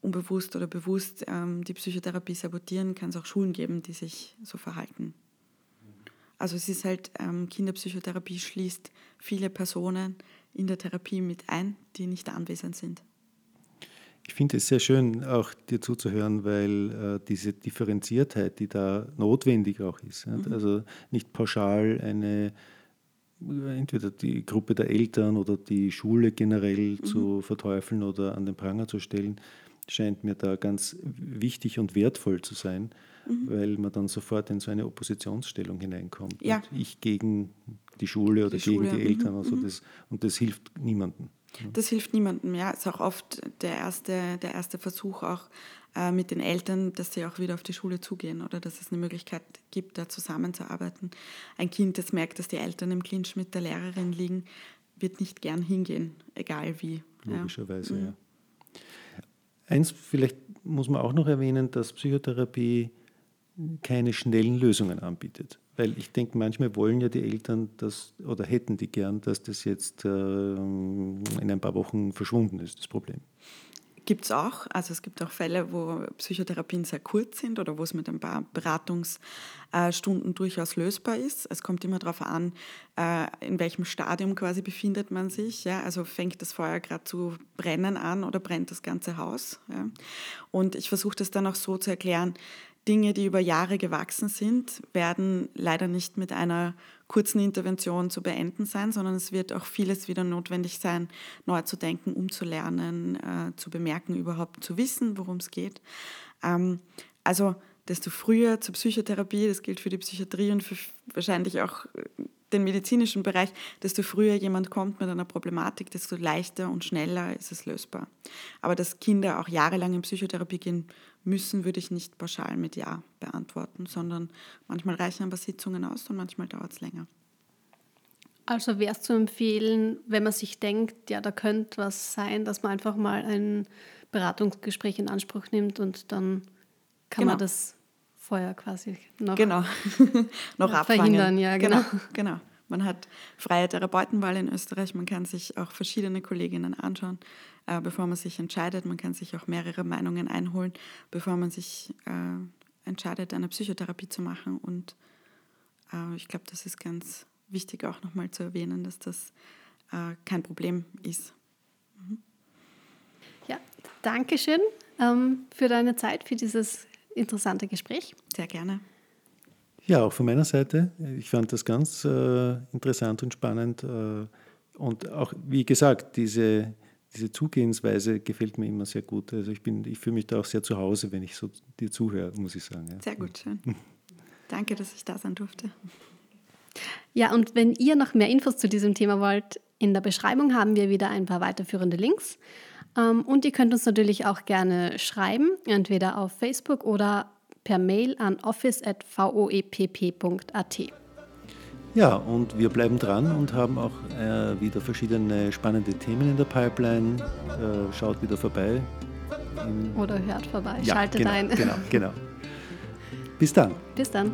unbewusst oder bewusst ähm, die Psychotherapie sabotieren, kann es auch Schulen geben, die sich so verhalten. Also es ist halt, ähm, Kinderpsychotherapie schließt viele Personen in der Therapie mit ein, die nicht anwesend sind. Ich finde es sehr schön, auch dir zuzuhören, weil äh, diese Differenziertheit, die da notwendig auch ist, mhm. also nicht pauschal eine entweder die Gruppe der Eltern oder die Schule generell mhm. zu verteufeln oder an den Pranger zu stellen, scheint mir da ganz wichtig und wertvoll zu sein, mhm. weil man dann sofort in so eine Oppositionsstellung hineinkommt. Ja. ich gegen die Schule oder die gegen Schule. die Eltern. Also mhm. das, und das hilft niemandem. Das hilft niemandem. Ja, ist auch oft der erste, der erste Versuch auch äh, mit den Eltern, dass sie auch wieder auf die Schule zugehen oder dass es eine Möglichkeit gibt, da zusammenzuarbeiten. Ein Kind, das merkt, dass die Eltern im Clinch mit der Lehrerin liegen, wird nicht gern hingehen, egal wie. Logischerweise, ja. ja. Eins vielleicht muss man auch noch erwähnen, dass Psychotherapie keine schnellen Lösungen anbietet. Weil ich denke, manchmal wollen ja die Eltern das oder hätten die gern, dass das jetzt äh, in ein paar Wochen verschwunden ist, das Problem. gibt es auch. Also es gibt auch Fälle, wo Psychotherapien sehr kurz sind oder wo es mit ein paar Beratungsstunden durchaus lösbar ist. Es kommt immer darauf an, äh, in welchem Stadium quasi befindet man sich. Ja? Also fängt das Feuer gerade zu brennen an oder brennt das ganze Haus. Ja? Und ich versuche das dann auch so zu erklären, Dinge, die über Jahre gewachsen sind, werden leider nicht mit einer kurzen Intervention zu beenden sein, sondern es wird auch vieles wieder notwendig sein, neu zu denken, umzulernen, äh, zu bemerken, überhaupt zu wissen, worum es geht. Ähm, also desto früher zur Psychotherapie, das gilt für die Psychiatrie und für wahrscheinlich auch den medizinischen Bereich, desto früher jemand kommt mit einer Problematik, desto leichter und schneller ist es lösbar. Aber dass Kinder auch jahrelang in Psychotherapie gehen müssen, würde ich nicht pauschal mit Ja beantworten, sondern manchmal reichen ein paar Sitzungen aus und manchmal dauert es länger. Also wäre es zu empfehlen, wenn man sich denkt, ja, da könnte was sein, dass man einfach mal ein Beratungsgespräch in Anspruch nimmt und dann kann genau. man das vorher quasi noch, genau. [laughs] noch ja, verhindern. Ja, genau. genau. genau. Man hat freie Therapeutenwahl in Österreich. Man kann sich auch verschiedene Kolleginnen anschauen, äh, bevor man sich entscheidet. Man kann sich auch mehrere Meinungen einholen, bevor man sich äh, entscheidet, eine Psychotherapie zu machen. Und äh, ich glaube, das ist ganz wichtig auch nochmal zu erwähnen, dass das äh, kein Problem ist. Mhm. Ja, danke schön ähm, für deine Zeit, für dieses interessante Gespräch. Sehr gerne. Ja, auch von meiner Seite. Ich fand das ganz äh, interessant und spannend. Äh, und auch, wie gesagt, diese, diese Zugehensweise gefällt mir immer sehr gut. Also ich, ich fühle mich da auch sehr zu Hause, wenn ich so dir zuhöre, muss ich sagen. Ja. Sehr gut, schön. [laughs] Danke, dass ich da sein durfte. Ja, und wenn ihr noch mehr Infos zu diesem Thema wollt, in der Beschreibung haben wir wieder ein paar weiterführende Links. Ähm, und ihr könnt uns natürlich auch gerne schreiben, entweder auf Facebook oder per Mail an office.voepp.at. Ja, und wir bleiben dran und haben auch äh, wieder verschiedene spannende Themen in der Pipeline. Äh, schaut wieder vorbei. Oder hört vorbei, ja, schaltet genau, ein. Genau, genau. Bis dann. Bis dann.